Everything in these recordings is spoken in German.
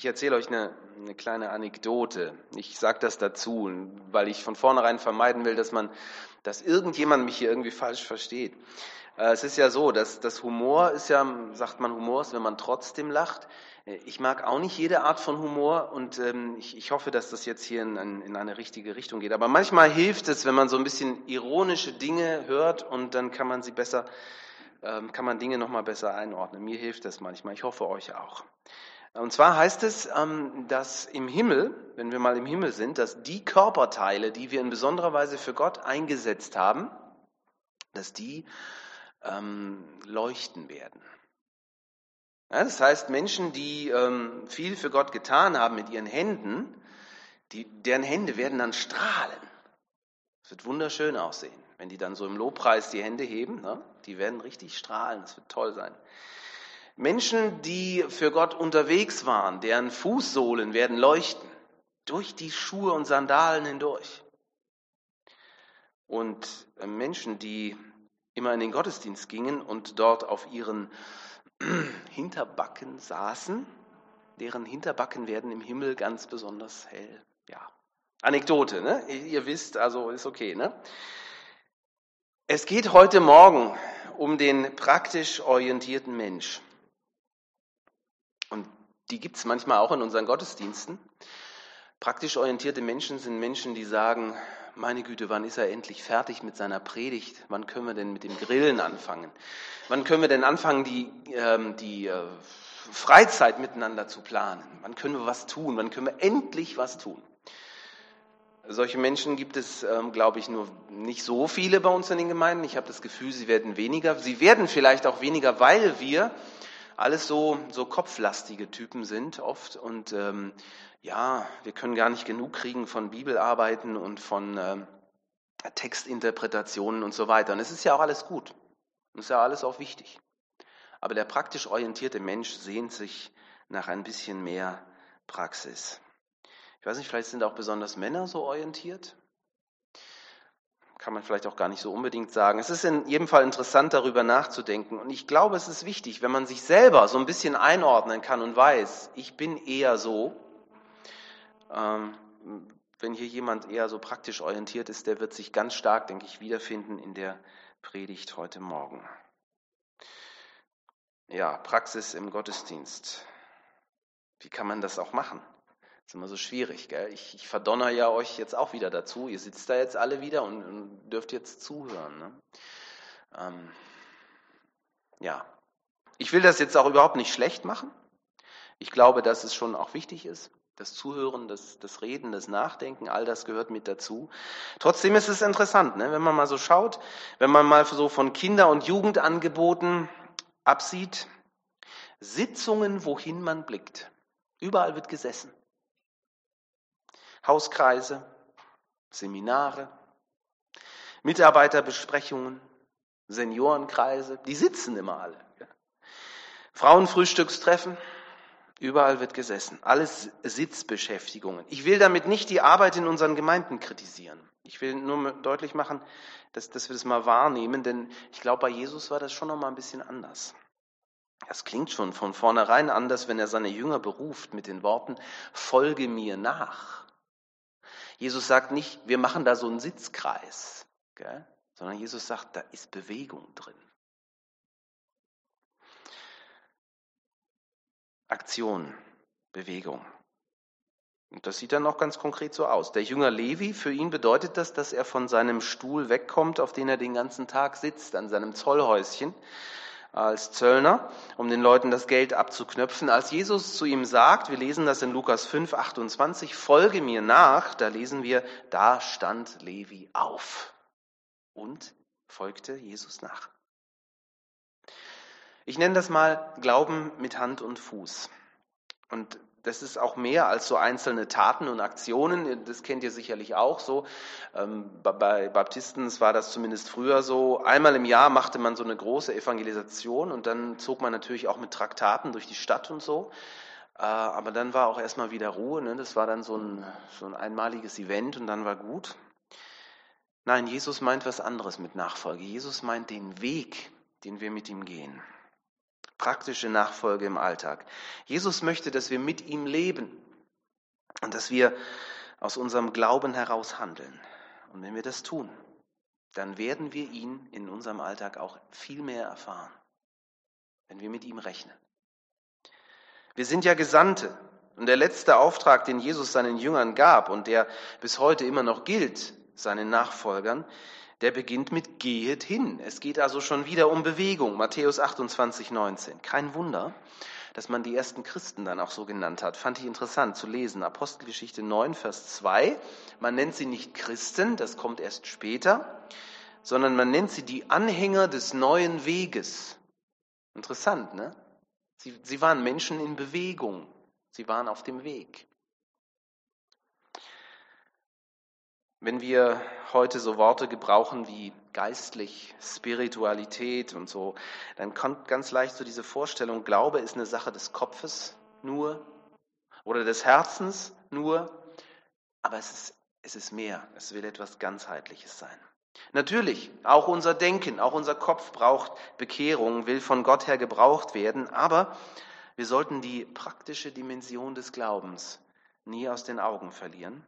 Ich erzähle euch eine, eine kleine Anekdote. Ich sage das dazu, weil ich von vornherein vermeiden will, dass man, dass irgendjemand mich hier irgendwie falsch versteht. Äh, es ist ja so, dass das Humor ist ja, sagt man, Humor ist, wenn man trotzdem lacht. Äh, ich mag auch nicht jede Art von Humor und ähm, ich, ich, hoffe, dass das jetzt hier in, in, eine richtige Richtung geht. Aber manchmal hilft es, wenn man so ein bisschen ironische Dinge hört und dann kann man sie besser, ähm, kann man Dinge nochmal besser einordnen. Mir hilft das manchmal. Ich hoffe euch auch. Und zwar heißt es, ähm, dass im Himmel, wenn wir mal im Himmel sind, dass die Körperteile, die wir in besonderer Weise für Gott eingesetzt haben, dass die ähm, leuchten werden. Das heißt, Menschen, die ähm, viel für Gott getan haben mit ihren Händen, deren Hände werden dann strahlen. Es wird wunderschön aussehen, wenn die dann so im Lobpreis die Hände heben. Ne? Die werden richtig strahlen, das wird toll sein. Menschen, die für Gott unterwegs waren, deren Fußsohlen werden leuchten, durch die Schuhe und Sandalen hindurch. Und äh, Menschen, die immer in den Gottesdienst gingen und dort auf ihren Hinterbacken saßen. Deren Hinterbacken werden im Himmel ganz besonders hell. Ja. Anekdote, ne? Ihr wisst, also ist okay, ne? Es geht heute Morgen um den praktisch orientierten Mensch. Und die gibt es manchmal auch in unseren Gottesdiensten. Praktisch orientierte Menschen sind Menschen, die sagen, meine Güte, wann ist er endlich fertig mit seiner Predigt? Wann können wir denn mit dem Grillen anfangen? Wann können wir denn anfangen, die, ähm, die äh, Freizeit miteinander zu planen? Wann können wir was tun? Wann können wir endlich was tun? Solche Menschen gibt es, ähm, glaube ich, nur nicht so viele bei uns in den Gemeinden. Ich habe das Gefühl, sie werden weniger. Sie werden vielleicht auch weniger, weil wir alles so, so kopflastige Typen sind oft und ähm, ja, wir können gar nicht genug kriegen von Bibelarbeiten und von äh, Textinterpretationen und so weiter. Und es ist ja auch alles gut. Und es ist ja alles auch wichtig. Aber der praktisch orientierte Mensch sehnt sich nach ein bisschen mehr Praxis. Ich weiß nicht, vielleicht sind auch besonders Männer so orientiert. Kann man vielleicht auch gar nicht so unbedingt sagen. Es ist in jedem Fall interessant, darüber nachzudenken. Und ich glaube, es ist wichtig, wenn man sich selber so ein bisschen einordnen kann und weiß, ich bin eher so, ähm, wenn hier jemand eher so praktisch orientiert ist, der wird sich ganz stark, denke ich, wiederfinden in der Predigt heute Morgen. Ja, Praxis im Gottesdienst. Wie kann man das auch machen? Ist immer so schwierig. Gell? Ich, ich verdonner ja euch jetzt auch wieder dazu. Ihr sitzt da jetzt alle wieder und, und dürft jetzt zuhören. Ne? Ähm, ja, ich will das jetzt auch überhaupt nicht schlecht machen. Ich glaube, dass es schon auch wichtig ist. Das Zuhören, das, das Reden, das Nachdenken, all das gehört mit dazu. Trotzdem ist es interessant, ne? wenn man mal so schaut, wenn man mal so von Kinder- und Jugendangeboten absieht, Sitzungen, wohin man blickt. Überall wird gesessen. Hauskreise, Seminare, Mitarbeiterbesprechungen, Seniorenkreise, die sitzen immer alle. Frauenfrühstückstreffen, Überall wird gesessen. Alles Sitzbeschäftigungen. Ich will damit nicht die Arbeit in unseren Gemeinden kritisieren. Ich will nur deutlich machen, dass, dass wir das mal wahrnehmen, denn ich glaube, bei Jesus war das schon noch mal ein bisschen anders. Das klingt schon von vornherein anders, wenn er seine Jünger beruft mit den Worten, folge mir nach. Jesus sagt nicht, wir machen da so einen Sitzkreis, gell? sondern Jesus sagt, da ist Bewegung drin. Aktion, Bewegung. Und das sieht dann auch ganz konkret so aus. Der Jünger Levi, für ihn bedeutet das, dass er von seinem Stuhl wegkommt, auf den er den ganzen Tag sitzt, an seinem Zollhäuschen als Zöllner, um den Leuten das Geld abzuknöpfen. Als Jesus zu ihm sagt, wir lesen das in Lukas 5, 28, folge mir nach, da lesen wir, da stand Levi auf und folgte Jesus nach. Ich nenne das mal Glauben mit Hand und Fuß. Und das ist auch mehr als so einzelne Taten und Aktionen. Das kennt ihr sicherlich auch so. Ähm, bei Baptisten war das zumindest früher so. Einmal im Jahr machte man so eine große Evangelisation und dann zog man natürlich auch mit Traktaten durch die Stadt und so. Äh, aber dann war auch erstmal wieder Ruhe. Ne? Das war dann so ein, so ein einmaliges Event und dann war gut. Nein, Jesus meint was anderes mit Nachfolge. Jesus meint den Weg, den wir mit ihm gehen. Praktische Nachfolge im Alltag. Jesus möchte, dass wir mit ihm leben und dass wir aus unserem Glauben heraus handeln. Und wenn wir das tun, dann werden wir ihn in unserem Alltag auch viel mehr erfahren, wenn wir mit ihm rechnen. Wir sind ja Gesandte. Und der letzte Auftrag, den Jesus seinen Jüngern gab und der bis heute immer noch gilt, seinen Nachfolgern, der beginnt mit Gehet hin. Es geht also schon wieder um Bewegung. Matthäus 28, 19. Kein Wunder, dass man die ersten Christen dann auch so genannt hat. Fand ich interessant zu lesen. Apostelgeschichte 9, Vers 2. Man nennt sie nicht Christen, das kommt erst später, sondern man nennt sie die Anhänger des neuen Weges. Interessant, ne? Sie, sie waren Menschen in Bewegung. Sie waren auf dem Weg. Wenn wir heute so Worte gebrauchen wie geistlich, Spiritualität und so, dann kommt ganz leicht so diese Vorstellung, Glaube ist eine Sache des Kopfes nur oder des Herzens nur, aber es ist, es ist mehr, es will etwas ganzheitliches sein. Natürlich, auch unser Denken, auch unser Kopf braucht Bekehrung, will von Gott her gebraucht werden, aber wir sollten die praktische Dimension des Glaubens nie aus den Augen verlieren.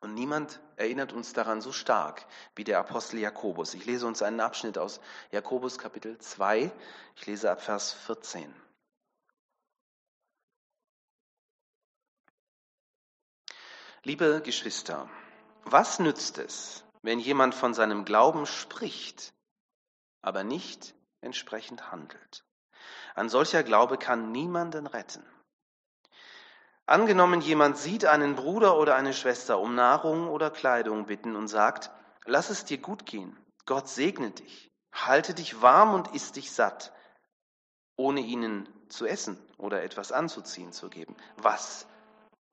Und niemand erinnert uns daran so stark wie der Apostel Jakobus. Ich lese uns einen Abschnitt aus Jakobus Kapitel 2. Ich lese ab Vers 14. Liebe Geschwister, was nützt es, wenn jemand von seinem Glauben spricht, aber nicht entsprechend handelt? Ein solcher Glaube kann niemanden retten. Angenommen, jemand sieht einen Bruder oder eine Schwester um Nahrung oder Kleidung bitten und sagt, lass es dir gut gehen, Gott segne dich, halte dich warm und iss dich satt, ohne ihnen zu essen oder etwas anzuziehen zu geben. Was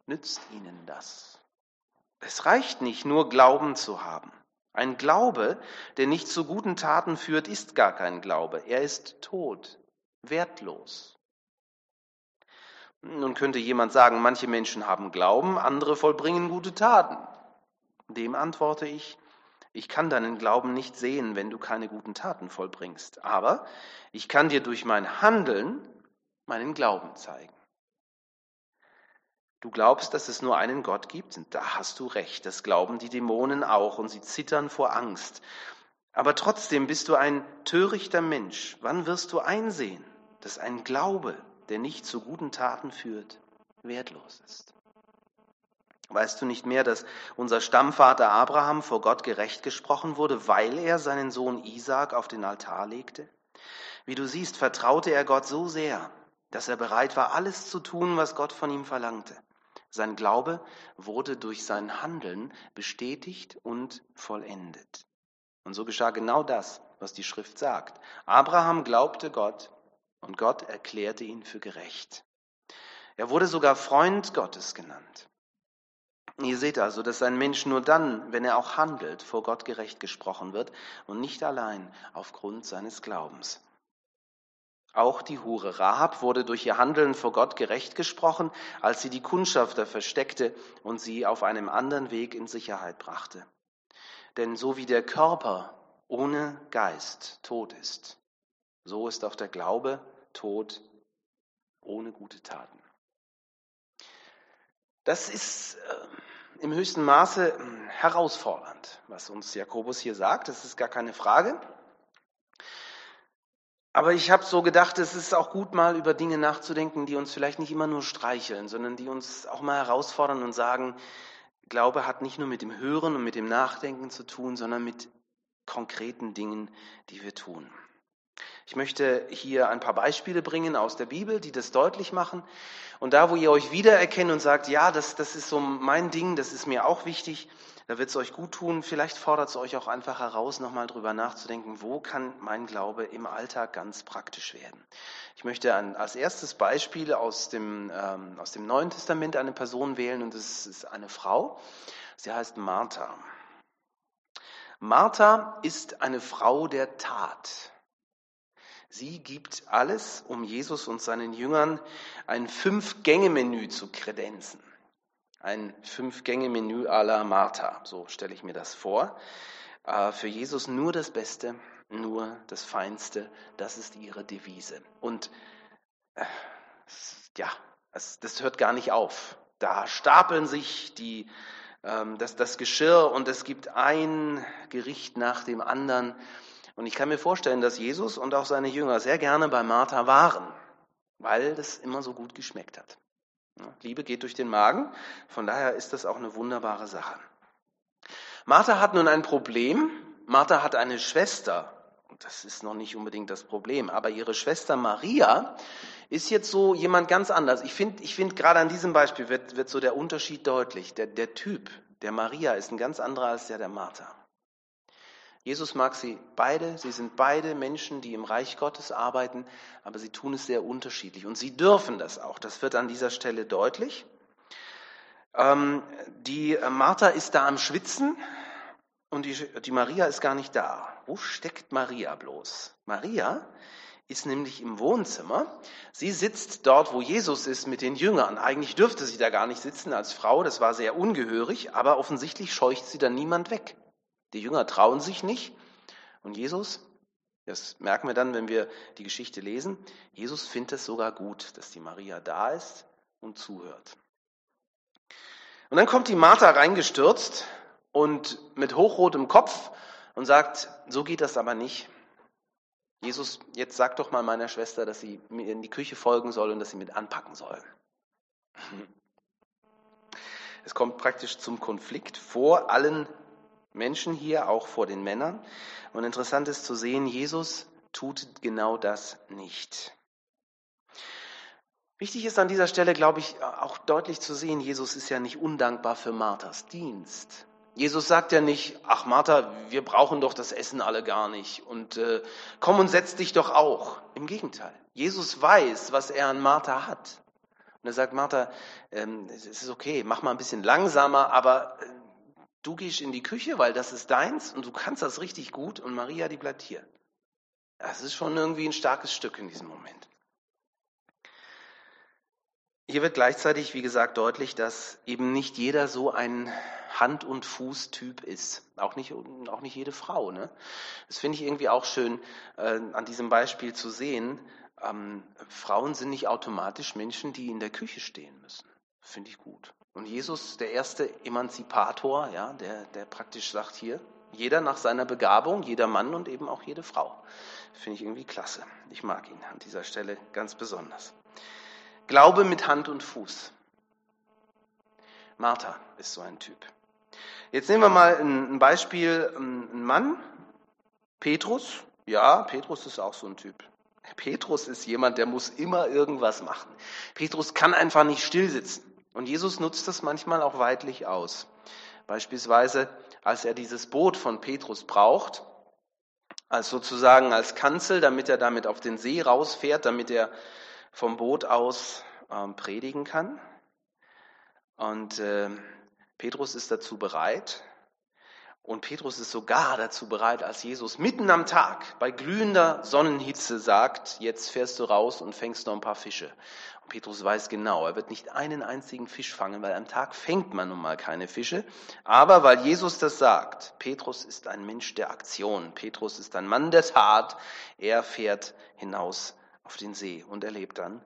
nützt ihnen das? Es reicht nicht, nur Glauben zu haben. Ein Glaube, der nicht zu guten Taten führt, ist gar kein Glaube. Er ist tot, wertlos. Nun könnte jemand sagen, manche Menschen haben Glauben, andere vollbringen gute Taten. Dem antworte ich, ich kann deinen Glauben nicht sehen, wenn du keine guten Taten vollbringst, aber ich kann dir durch mein Handeln meinen Glauben zeigen. Du glaubst, dass es nur einen Gott gibt? Und da hast du recht, das glauben die Dämonen auch und sie zittern vor Angst. Aber trotzdem bist du ein törichter Mensch. Wann wirst du einsehen, dass ein Glaube der nicht zu guten Taten führt, wertlos ist. Weißt du nicht mehr, dass unser Stammvater Abraham vor Gott gerecht gesprochen wurde, weil er seinen Sohn Isaak auf den Altar legte? Wie du siehst, vertraute er Gott so sehr, dass er bereit war, alles zu tun, was Gott von ihm verlangte. Sein Glaube wurde durch sein Handeln bestätigt und vollendet. Und so geschah genau das, was die Schrift sagt. Abraham glaubte Gott und Gott erklärte ihn für gerecht. Er wurde sogar Freund Gottes genannt. Ihr seht also, dass ein Mensch nur dann, wenn er auch handelt, vor Gott gerecht gesprochen wird und nicht allein aufgrund seines Glaubens. Auch die Hure Rahab wurde durch ihr Handeln vor Gott gerecht gesprochen, als sie die Kundschafter versteckte und sie auf einem anderen Weg in Sicherheit brachte. Denn so wie der Körper ohne Geist tot ist, so ist auch der Glaube tot ohne gute Taten. Das ist äh, im höchsten Maße äh, herausfordernd, was uns Jakobus hier sagt. Das ist gar keine Frage. Aber ich habe so gedacht, es ist auch gut, mal über Dinge nachzudenken, die uns vielleicht nicht immer nur streicheln, sondern die uns auch mal herausfordern und sagen, Glaube hat nicht nur mit dem Hören und mit dem Nachdenken zu tun, sondern mit konkreten Dingen, die wir tun. Ich möchte hier ein paar Beispiele bringen aus der Bibel, die das deutlich machen. Und da, wo ihr euch wiedererkennt und sagt, ja, das, das ist so mein Ding, das ist mir auch wichtig, da wird es euch gut tun. Vielleicht fordert es euch auch einfach heraus, nochmal drüber nachzudenken, wo kann mein Glaube im Alltag ganz praktisch werden. Ich möchte ein, als erstes Beispiel aus dem, ähm, aus dem Neuen Testament eine Person wählen und das ist eine Frau. Sie heißt Martha. Martha ist eine Frau der Tat. Sie gibt alles, um Jesus und seinen Jüngern ein Fünf-Gänge-Menü zu kredenzen. Ein Fünf-Gänge-Menü à la Martha, so stelle ich mir das vor. Äh, für Jesus nur das Beste nur das Feinste. Das ist ihre Devise. Und äh, ja, das, das hört gar nicht auf. Da stapeln sich die, ähm, das, das Geschirr und es gibt ein Gericht nach dem anderen. Und ich kann mir vorstellen, dass Jesus und auch seine Jünger sehr gerne bei Martha waren, weil das immer so gut geschmeckt hat. Liebe geht durch den Magen, von daher ist das auch eine wunderbare Sache. Martha hat nun ein Problem. Martha hat eine Schwester. Das ist noch nicht unbedingt das Problem, aber ihre Schwester Maria ist jetzt so jemand ganz anders. Ich finde, ich finde gerade an diesem Beispiel wird, wird so der Unterschied deutlich. Der, der Typ der Maria ist ein ganz anderer als der der Martha. Jesus mag sie beide, sie sind beide Menschen, die im Reich Gottes arbeiten, aber sie tun es sehr unterschiedlich und sie dürfen das auch. Das wird an dieser Stelle deutlich. Ähm, die Martha ist da am Schwitzen und die, die Maria ist gar nicht da. Wo steckt Maria bloß? Maria ist nämlich im Wohnzimmer. Sie sitzt dort, wo Jesus ist, mit den Jüngern. Eigentlich dürfte sie da gar nicht sitzen als Frau, das war sehr ungehörig, aber offensichtlich scheucht sie da niemand weg. Die Jünger trauen sich nicht. Und Jesus, das merken wir dann, wenn wir die Geschichte lesen, Jesus findet es sogar gut, dass die Maria da ist und zuhört. Und dann kommt die Martha reingestürzt und mit hochrotem Kopf und sagt, so geht das aber nicht. Jesus, jetzt sag doch mal meiner Schwester, dass sie mir in die Küche folgen soll und dass sie mit anpacken soll. Es kommt praktisch zum Konflikt vor allen Menschen hier, auch vor den Männern. Und interessant ist zu sehen, Jesus tut genau das nicht. Wichtig ist an dieser Stelle, glaube ich, auch deutlich zu sehen, Jesus ist ja nicht undankbar für Marthas Dienst. Jesus sagt ja nicht, ach Martha, wir brauchen doch das Essen alle gar nicht und äh, komm und setz dich doch auch. Im Gegenteil, Jesus weiß, was er an Martha hat. Und er sagt, Martha, ähm, es ist okay, mach mal ein bisschen langsamer, aber äh, Du gehst in die Küche, weil das ist deins und du kannst das richtig gut und Maria, die bleibt hier. Das ist schon irgendwie ein starkes Stück in diesem Moment. Hier wird gleichzeitig, wie gesagt, deutlich, dass eben nicht jeder so ein Hand- und Fußtyp ist. Auch nicht, auch nicht jede Frau. Ne? Das finde ich irgendwie auch schön äh, an diesem Beispiel zu sehen. Ähm, Frauen sind nicht automatisch Menschen, die in der Küche stehen müssen. Finde ich gut. Und Jesus, der erste Emanzipator, ja, der, der praktisch sagt hier, jeder nach seiner Begabung, jeder Mann und eben auch jede Frau. Finde ich irgendwie klasse. Ich mag ihn an dieser Stelle ganz besonders. Glaube mit Hand und Fuß. Martha ist so ein Typ. Jetzt nehmen wir mal ein Beispiel, ein Mann, Petrus. Ja, Petrus ist auch so ein Typ. Petrus ist jemand, der muss immer irgendwas machen. Petrus kann einfach nicht stillsitzen. Und Jesus nutzt das manchmal auch weitlich aus. Beispielsweise, als er dieses Boot von Petrus braucht, als sozusagen als Kanzel, damit er damit auf den See rausfährt, damit er vom Boot aus ähm, predigen kann. Und äh, Petrus ist dazu bereit. Und Petrus ist sogar dazu bereit, als Jesus mitten am Tag bei glühender Sonnenhitze sagt, jetzt fährst du raus und fängst noch ein paar Fische. Petrus weiß genau, er wird nicht einen einzigen Fisch fangen, weil am Tag fängt man nun mal keine Fische. Aber weil Jesus das sagt, Petrus ist ein Mensch der Aktion, Petrus ist ein Mann der Tat, er fährt hinaus auf den See und erlebt dann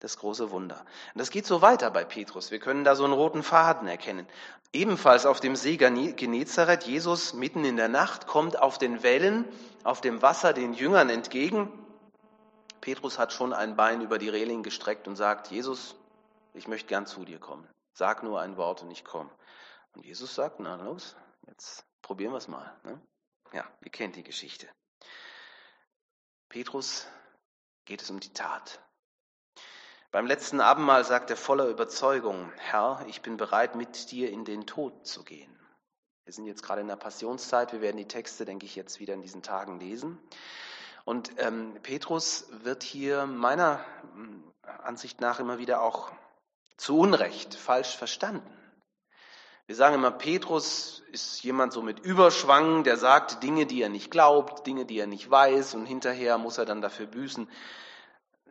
das große Wunder. Und das geht so weiter bei Petrus. Wir können da so einen roten Faden erkennen. Ebenfalls auf dem See Genezareth, Jesus mitten in der Nacht kommt auf den Wellen, auf dem Wasser den Jüngern entgegen Petrus hat schon ein Bein über die Reling gestreckt und sagt, Jesus, ich möchte gern zu dir kommen. Sag nur ein Wort und ich komme. Und Jesus sagt, na los, jetzt probieren wir es mal. Ne? Ja, ihr kennt die Geschichte. Petrus geht es um die Tat. Beim letzten Abendmahl sagt er voller Überzeugung, Herr, ich bin bereit, mit dir in den Tod zu gehen. Wir sind jetzt gerade in der Passionszeit, wir werden die Texte, denke ich, jetzt wieder in diesen Tagen lesen. Und ähm, Petrus wird hier meiner hm, Ansicht nach immer wieder auch zu Unrecht falsch verstanden. Wir sagen immer, Petrus ist jemand so mit Überschwang, der sagt Dinge, die er nicht glaubt, Dinge, die er nicht weiß und hinterher muss er dann dafür büßen.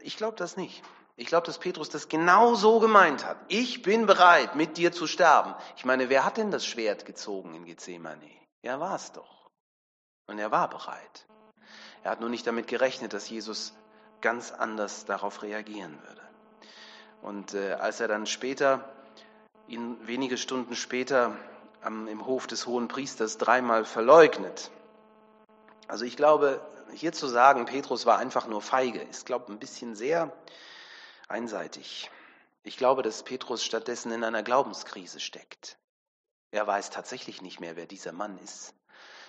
Ich glaube das nicht. Ich glaube, dass Petrus das genau so gemeint hat. Ich bin bereit, mit dir zu sterben. Ich meine, wer hat denn das Schwert gezogen in Gethsemane? Er war es doch. Und er war bereit. Er hat nur nicht damit gerechnet, dass Jesus ganz anders darauf reagieren würde. Und äh, als er dann später, ihn wenige Stunden später am, im Hof des hohen Priesters dreimal verleugnet, also ich glaube, hier zu sagen, Petrus war einfach nur feige, ist, glaube ich, ein bisschen sehr einseitig. Ich glaube, dass Petrus stattdessen in einer Glaubenskrise steckt. Er weiß tatsächlich nicht mehr, wer dieser Mann ist,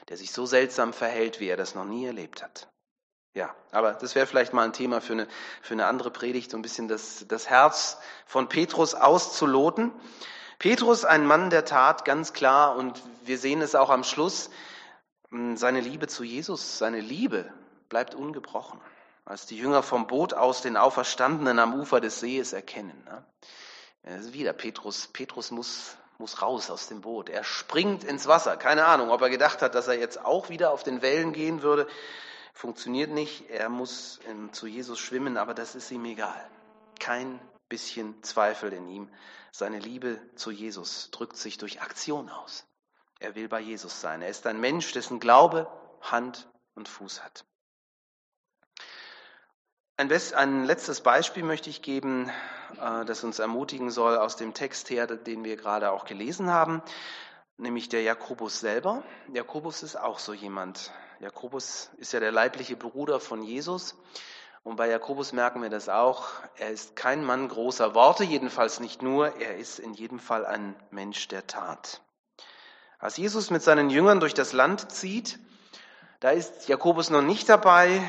der sich so seltsam verhält, wie er das noch nie erlebt hat. Ja, aber das wäre vielleicht mal ein Thema für eine, für eine andere Predigt, so ein bisschen das, das Herz von Petrus auszuloten. Petrus, ein Mann der Tat, ganz klar, und wir sehen es auch am Schluss, hm, seine Liebe zu Jesus, seine Liebe bleibt ungebrochen. Als die Jünger vom Boot aus den Auferstandenen am Ufer des Sees erkennen. Ne? Wieder Petrus. Petrus muss, muss raus aus dem Boot. Er springt ins Wasser. Keine Ahnung, ob er gedacht hat, dass er jetzt auch wieder auf den Wellen gehen würde. Funktioniert nicht. Er muss ähm, zu Jesus schwimmen, aber das ist ihm egal. Kein bisschen Zweifel in ihm. Seine Liebe zu Jesus drückt sich durch Aktion aus. Er will bei Jesus sein. Er ist ein Mensch, dessen Glaube Hand und Fuß hat. Ein, ein, letztes Beispiel möchte ich geben, äh, das uns ermutigen soll aus dem Text her, den wir gerade auch gelesen haben, nämlich der Jakobus selber. Jakobus ist auch so jemand. Jakobus ist ja der leibliche Bruder von Jesus. Und bei Jakobus merken wir das auch. Er ist kein Mann großer Worte, jedenfalls nicht nur. Er ist in jedem Fall ein Mensch der Tat. Als Jesus mit seinen Jüngern durch das Land zieht, da ist Jakobus noch nicht dabei.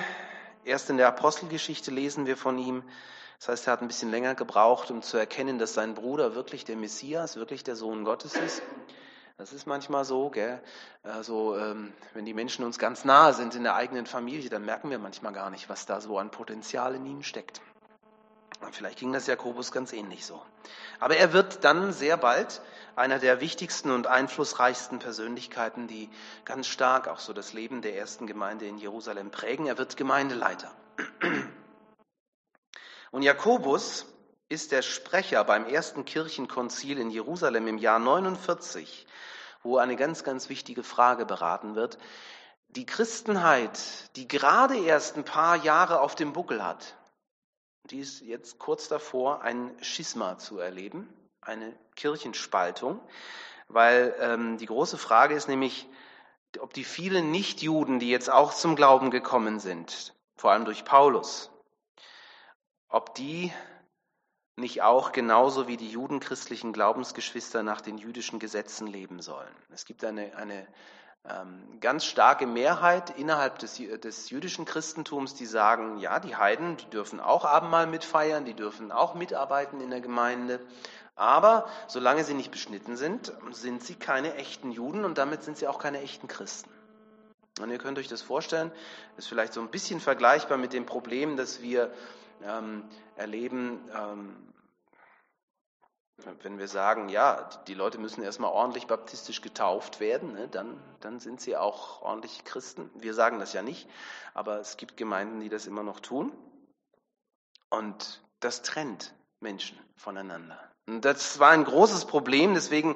Erst in der Apostelgeschichte lesen wir von ihm. Das heißt, er hat ein bisschen länger gebraucht, um zu erkennen, dass sein Bruder wirklich der Messias, wirklich der Sohn Gottes ist. Das ist manchmal so, gell? Also, ähm, wenn die Menschen uns ganz nahe sind in der eigenen Familie, dann merken wir manchmal gar nicht, was da so an Potenzial in ihnen steckt. Vielleicht ging das Jakobus ganz ähnlich so. Aber er wird dann sehr bald einer der wichtigsten und einflussreichsten Persönlichkeiten, die ganz stark auch so das Leben der ersten Gemeinde in Jerusalem prägen. Er wird Gemeindeleiter. Und Jakobus ist der Sprecher beim ersten Kirchenkonzil in Jerusalem im Jahr 49, wo eine ganz, ganz wichtige Frage beraten wird. Die Christenheit, die gerade erst ein paar Jahre auf dem Buckel hat, die ist jetzt kurz davor, ein Schisma zu erleben, eine Kirchenspaltung, weil ähm, die große Frage ist nämlich, ob die vielen Nichtjuden, die jetzt auch zum Glauben gekommen sind, vor allem durch Paulus, ob die nicht auch genauso wie die judenchristlichen Glaubensgeschwister nach den jüdischen Gesetzen leben sollen. Es gibt eine, eine ähm, ganz starke Mehrheit innerhalb des, des jüdischen Christentums, die sagen, ja, die Heiden, die dürfen auch Abendmahl mitfeiern, die dürfen auch mitarbeiten in der Gemeinde, aber solange sie nicht beschnitten sind, sind sie keine echten Juden und damit sind sie auch keine echten Christen. Und ihr könnt euch das vorstellen, ist vielleicht so ein bisschen vergleichbar mit dem Problem, das wir ähm, erleben, ähm, wenn wir sagen, ja, die Leute müssen erstmal ordentlich baptistisch getauft werden, ne, dann, dann sind sie auch ordentliche Christen. Wir sagen das ja nicht, aber es gibt Gemeinden, die das immer noch tun. Und das trennt Menschen voneinander. Und das war ein großes Problem, deswegen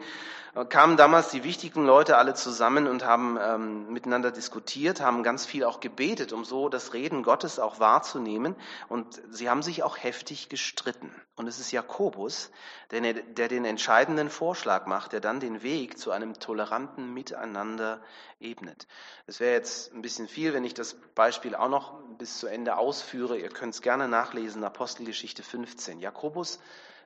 kamen damals die wichtigen Leute alle zusammen und haben ähm, miteinander diskutiert, haben ganz viel auch gebetet, um so das Reden Gottes auch wahrzunehmen. Und sie haben sich auch heftig gestritten. Und es ist Jakobus, der, der den entscheidenden Vorschlag macht, der dann den Weg zu einem toleranten Miteinander ebnet. Es wäre jetzt ein bisschen viel, wenn ich das Beispiel auch noch bis zu Ende ausführe. Ihr könnt es gerne nachlesen, Apostelgeschichte 15. Jakobus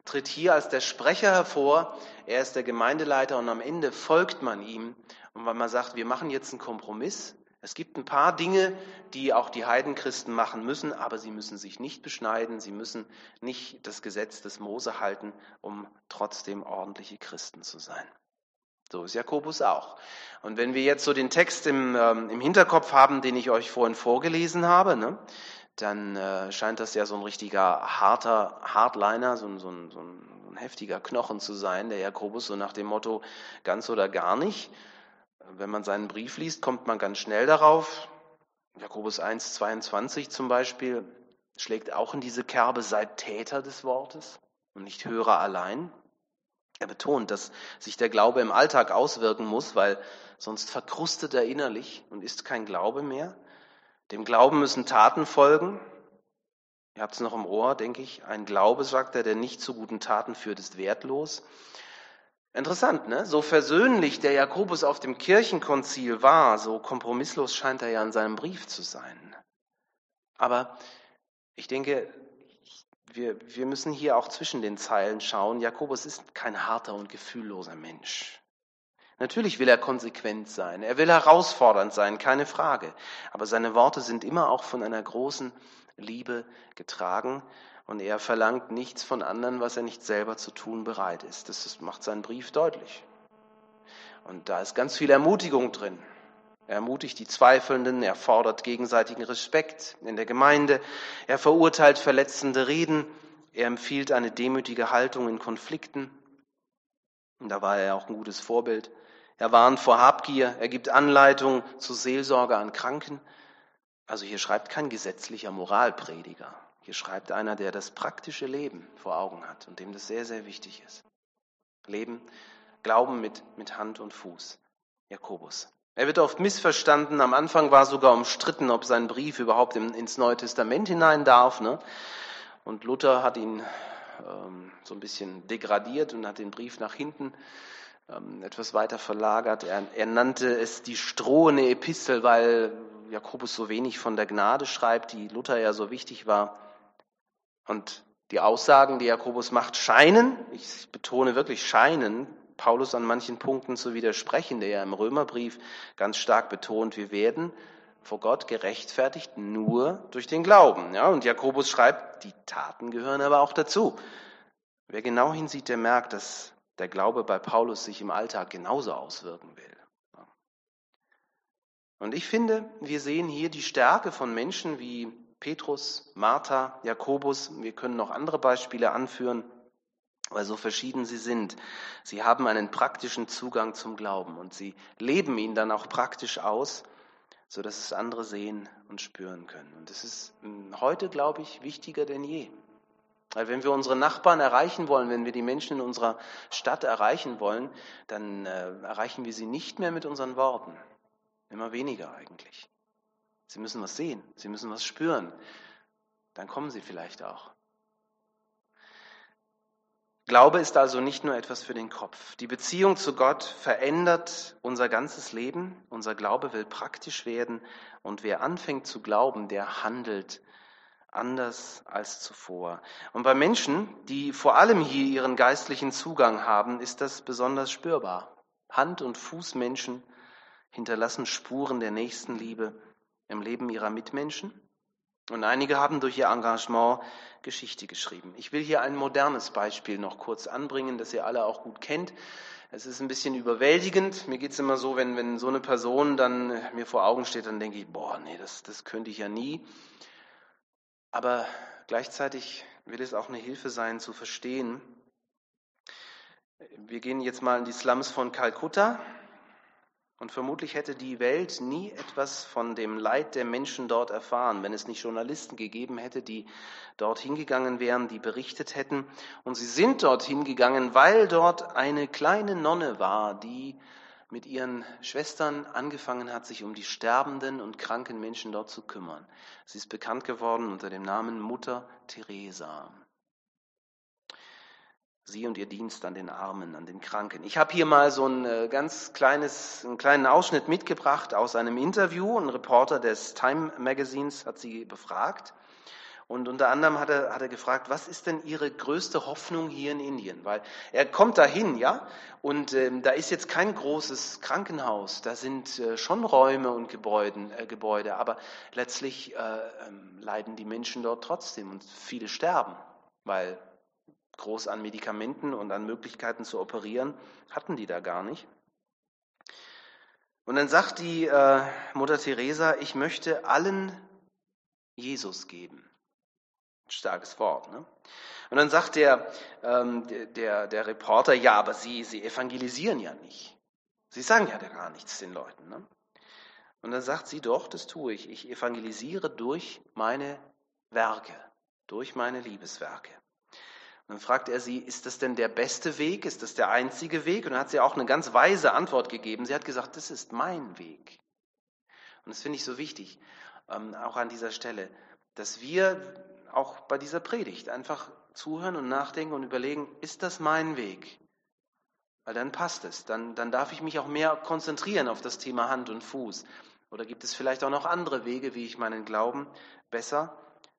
tritt hier als der Sprecher hervor. Er ist der Gemeindeleiter und am Ende folgt man ihm. Und weil man sagt, wir machen jetzt einen Kompromiss. Es gibt ein paar Dinge, die auch die Heidenchristen machen müssen, aber sie müssen sich nicht beschneiden. Sie müssen nicht das Gesetz des Mose halten, um trotzdem ordentliche Christen zu sein. So ist Jakobus auch. Und wenn wir jetzt so den Text im, ähm, im Hinterkopf haben, den ich euch vorhin vorgelesen habe, ne, dann äh, scheint das ja so ein richtiger harter Hardliner, so ein, so, ein, so ein heftiger Knochen zu sein, der Jakobus, so nach dem Motto ganz oder gar nicht. Wenn man seinen Brief liest, kommt man ganz schnell darauf. Jakobus 1, 22 zum Beispiel schlägt auch in diese Kerbe, seid Täter des Wortes und nicht Hörer allein. Er betont, dass sich der Glaube im Alltag auswirken muss, weil sonst verkrustet er innerlich und ist kein Glaube mehr. Dem Glauben müssen Taten folgen. Ihr habt es noch im Ohr, denke ich. Ein Glaube, sagt er, der nicht zu guten Taten führt, ist wertlos. Interessant, ne? So versöhnlich der Jakobus auf dem Kirchenkonzil war, so kompromisslos scheint er ja in seinem Brief zu sein. Aber ich denke, wir, wir müssen hier auch zwischen den Zeilen schauen. Jakobus ist kein harter und gefühlloser Mensch. Natürlich will er konsequent sein, er will herausfordernd sein, keine Frage. Aber seine Worte sind immer auch von einer großen Liebe getragen und er verlangt nichts von anderen, was er nicht selber zu tun bereit ist. Das macht sein Brief deutlich. Und da ist ganz viel Ermutigung drin. Er ermutigt die Zweifelnden, er fordert gegenseitigen Respekt in der Gemeinde, er verurteilt verletzende Reden, er empfiehlt eine demütige Haltung in Konflikten. Und da war er auch ein gutes Vorbild. Er warnt vor Habgier, er gibt Anleitung zur Seelsorge an Kranken. Also hier schreibt kein gesetzlicher Moralprediger. Hier schreibt einer, der das praktische Leben vor Augen hat und dem das sehr, sehr wichtig ist. Leben, Glauben mit, mit Hand und Fuß. Jakobus. Er wird oft missverstanden. Am Anfang war sogar umstritten, ob sein Brief überhaupt ins Neue Testament hinein darf. Ne? Und Luther hat ihn ähm, so ein bisschen degradiert und hat den Brief nach hinten etwas weiter verlagert. Er, er nannte es die strohende Epistel, weil Jakobus so wenig von der Gnade schreibt, die Luther ja so wichtig war. Und die Aussagen, die Jakobus macht, scheinen, ich betone wirklich scheinen, Paulus an manchen Punkten zu widersprechen, der ja im Römerbrief ganz stark betont, wir werden vor Gott gerechtfertigt nur durch den Glauben. Ja, und Jakobus schreibt, die Taten gehören aber auch dazu. Wer genau hinsieht, der merkt, dass der Glaube bei Paulus sich im Alltag genauso auswirken will. Und ich finde, wir sehen hier die Stärke von Menschen wie Petrus, Martha, Jakobus. Wir können noch andere Beispiele anführen, weil so verschieden sie sind. Sie haben einen praktischen Zugang zum Glauben und sie leben ihn dann auch praktisch aus, sodass es andere sehen und spüren können. Und das ist heute, glaube ich, wichtiger denn je. Weil wenn wir unsere Nachbarn erreichen wollen, wenn wir die Menschen in unserer Stadt erreichen wollen, dann äh, erreichen wir sie nicht mehr mit unseren Worten. Immer weniger eigentlich. Sie müssen was sehen, sie müssen was spüren. Dann kommen sie vielleicht auch. Glaube ist also nicht nur etwas für den Kopf. Die Beziehung zu Gott verändert unser ganzes Leben. Unser Glaube will praktisch werden. Und wer anfängt zu glauben, der handelt anders als zuvor. Und bei Menschen, die vor allem hier ihren geistlichen Zugang haben, ist das besonders spürbar. Hand- und Fußmenschen hinterlassen Spuren der Nächstenliebe im Leben ihrer Mitmenschen. Und einige haben durch ihr Engagement Geschichte geschrieben. Ich will hier ein modernes Beispiel noch kurz anbringen, das ihr alle auch gut kennt. Es ist ein bisschen überwältigend. Mir geht es immer so, wenn, wenn so eine Person dann mir vor Augen steht, dann denke ich, boah, nee, das, das könnte ich ja nie. Aber gleichzeitig will es auch eine Hilfe sein zu verstehen. Wir gehen jetzt mal in die Slums von Kalkutta und vermutlich hätte die Welt nie etwas von dem Leid der Menschen dort erfahren, wenn es nicht Journalisten gegeben hätte, die dort hingegangen wären, die berichtet hätten. Und sie sind dort hingegangen, weil dort eine kleine Nonne war, die mit ihren Schwestern angefangen hat, sich um die sterbenden und kranken Menschen dort zu kümmern. Sie ist bekannt geworden unter dem Namen Mutter Teresa. Sie und ihr Dienst an den Armen, an den Kranken. Ich habe hier mal so ein äh, ganz kleines, einen kleinen Ausschnitt mitgebracht aus einem Interview. Ein Reporter des Time Magazines hat sie befragt. Und unter anderem hat er, hat er gefragt, was ist denn Ihre größte Hoffnung hier in Indien? Weil er kommt dahin, ja, und ähm, da ist jetzt kein großes Krankenhaus, da sind äh, schon Räume und Gebäuden, äh, Gebäude, aber letztlich äh, ähm, leiden die Menschen dort trotzdem und viele sterben, weil groß an Medikamenten und an Möglichkeiten zu operieren hatten die da gar nicht. Und dann sagt die äh, Mutter Teresa, ich möchte allen Jesus geben. Starkes Wort. Ne? Und dann sagt der, ähm, der, der Reporter, ja, aber Sie, Sie evangelisieren ja nicht. Sie sagen ja gar nichts den Leuten. Ne? Und dann sagt sie, doch, das tue ich. Ich evangelisiere durch meine Werke, durch meine Liebeswerke. Und dann fragt er sie, ist das denn der beste Weg? Ist das der einzige Weg? Und dann hat sie auch eine ganz weise Antwort gegeben. Sie hat gesagt, das ist mein Weg. Und das finde ich so wichtig. ähm, auch an dieser Stelle, dass wir auch bei dieser Predigt einfach zuhören und nachdenken und überlegen, ist das mein Weg? Weil dann passt es, dann, dann darf ich mich auch mehr konzentrieren auf das Thema Hand und Fuß. Oder gibt es vielleicht auch noch andere Wege, wie ich meinen Glauben besser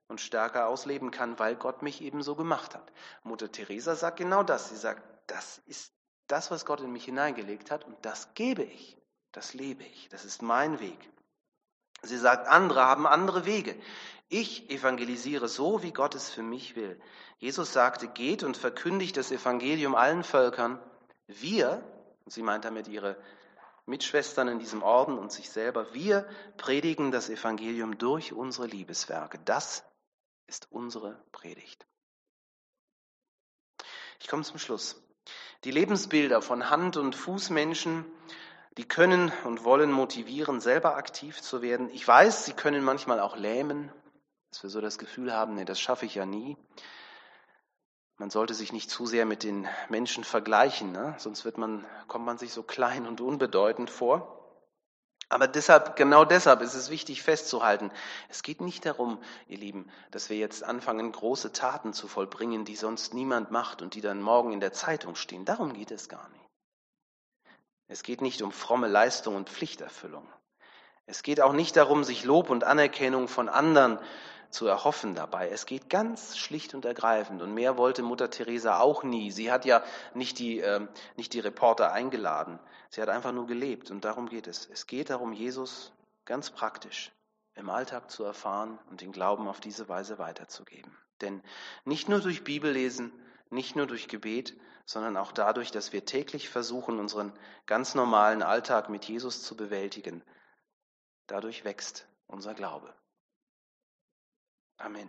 und stärker ausleben kann, weil Gott mich eben so gemacht hat. Mutter Teresa sagt genau das. Sie sagt, das ist das, was Gott in mich hineingelegt hat und das gebe ich, das lebe ich, das ist mein Weg. Sie sagt, andere haben andere Wege. Ich evangelisiere so, wie Gott es für mich will. Jesus sagte, geht und verkündigt das Evangelium allen Völkern. Wir, und sie meint damit ihre Mitschwestern in diesem Orden und sich selber, wir predigen das Evangelium durch unsere Liebeswerke. Das ist unsere Predigt. Ich komme zum Schluss. Die Lebensbilder von Hand- und Fußmenschen, die können und wollen motivieren, selber aktiv zu werden. Ich weiß, sie können manchmal auch lähmen, dass wir so das Gefühl haben, nee, das schaffe ich ja nie. Man sollte sich nicht zu sehr mit den Menschen vergleichen, ne? sonst wird man, kommt man sich so klein und unbedeutend vor. Aber deshalb, genau deshalb ist es wichtig festzuhalten, es geht nicht darum, ihr Lieben, dass wir jetzt anfangen, große Taten zu vollbringen, die sonst niemand macht und die dann morgen in der Zeitung stehen. Darum geht es gar nicht. Es geht nicht um fromme Leistung und Pflichterfüllung. Es geht auch nicht darum, sich Lob und Anerkennung von anderen zu erhoffen dabei. Es geht ganz schlicht und ergreifend. Und mehr wollte Mutter Teresa auch nie. Sie hat ja nicht die, äh, nicht die Reporter eingeladen. Sie hat einfach nur gelebt. Und darum geht es. Es geht darum, Jesus ganz praktisch im Alltag zu erfahren und den Glauben auf diese Weise weiterzugeben. Denn nicht nur durch Bibellesen, nicht nur durch Gebet, sondern auch dadurch, dass wir täglich versuchen, unseren ganz normalen Alltag mit Jesus zu bewältigen. Dadurch wächst unser Glaube. Amen.